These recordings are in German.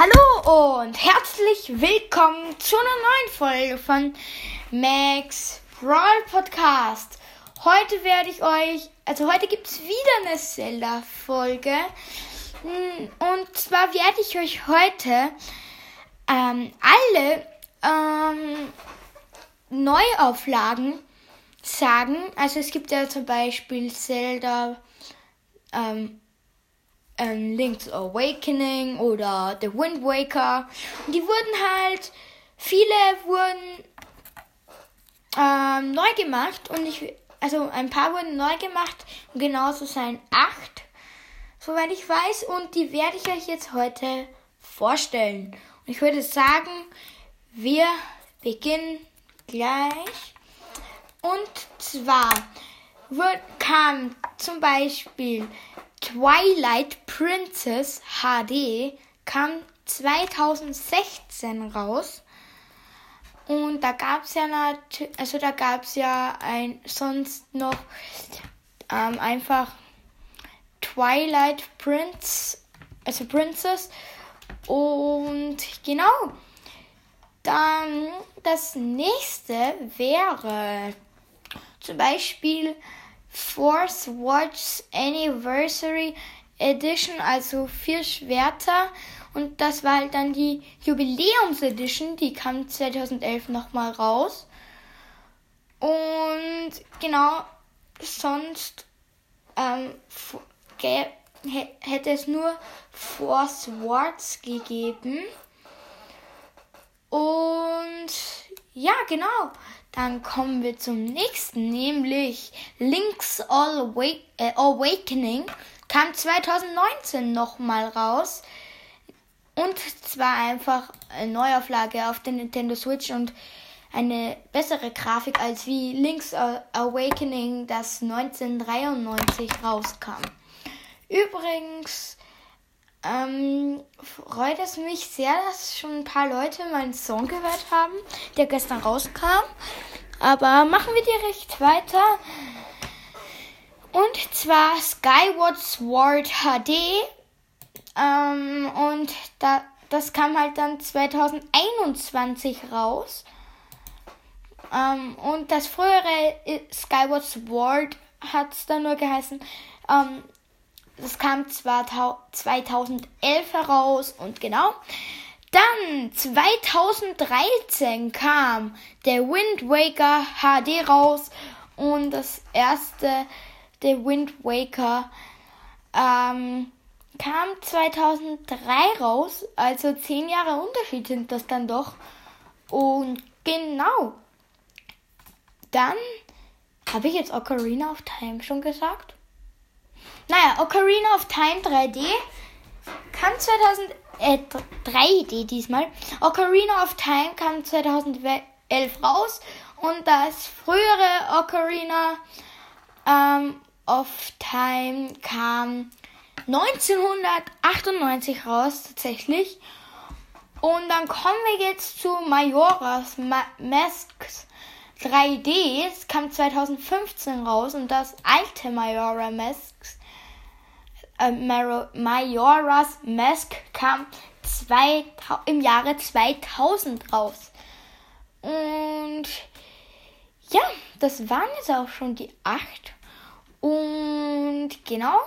Hallo und herzlich willkommen zu einer neuen Folge von Max Brawl Podcast. Heute werde ich euch, also heute gibt es wieder eine Zelda-Folge. Hm, und zwar werde ich euch heute ähm, alle ähm, Neuauflagen sagen. Also es gibt ja zum Beispiel Zelda ähm, ähm, Link's Awakening oder The Wind Waker. Und die wurden halt, viele wurden ähm, neu gemacht und ich, also ein paar wurden neu gemacht genauso sein acht, soweit ich weiß. Und die werde ich euch jetzt heute vorstellen. Und ich würde sagen, wir beginnen gleich. Und zwar wird, kam zum Beispiel Twilight Princess HD kam 2016 raus. Und da gab es ja natürlich, also da gab es ja ein, sonst noch ähm, einfach Twilight Prince, also Princess. Und genau, dann das nächste wäre zum Beispiel Force Watch Anniversary Edition, also vier Schwerter. Und das war halt dann die Jubiläums-Edition, die kam 2011 nochmal raus. Und genau, sonst ähm, hätte es nur Force Swords gegeben. Und ja, genau. Dann kommen wir zum nächsten, nämlich Link's äh, Awakening kam 2019 nochmal raus. Und zwar einfach eine Neuauflage auf der Nintendo Switch und eine bessere Grafik als wie Link's Awakening, das 1993 rauskam. Übrigens ähm, freut es mich sehr, dass schon ein paar Leute meinen Song gehört haben, der gestern rauskam. Aber machen wir direkt weiter. Und zwar Skyward Sword HD. Ähm, und da, das kam halt dann 2021 raus. Ähm, und das frühere Skyward Sword hat es dann nur geheißen. Ähm, das kam zwar 2011 heraus und genau. Dann 2013 kam der Wind Waker HD raus und das erste, der Wind Waker, ähm, kam 2003 raus. Also zehn Jahre Unterschied sind das dann doch. Und genau. Dann habe ich jetzt Ocarina of Time schon gesagt. Naja, Ocarina of Time 3D kam 2000, äh, 3D diesmal. Ocarina of Time kam 2011 raus und das frühere Ocarina ähm, of Time kam 1998 raus tatsächlich. Und dann kommen wir jetzt zu Majora's Ma Masks 3D. Es kam 2015 raus und das alte Majora Masks äh, Majora's Mask kam zwei, im Jahre 2000 raus. Und ja, das waren jetzt auch schon die acht. Und genau,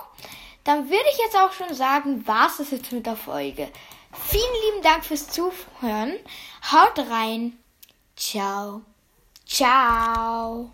dann würde ich jetzt auch schon sagen, was es jetzt mit der Folge. Vielen lieben Dank fürs Zuhören. Haut rein. Ciao. Ciao.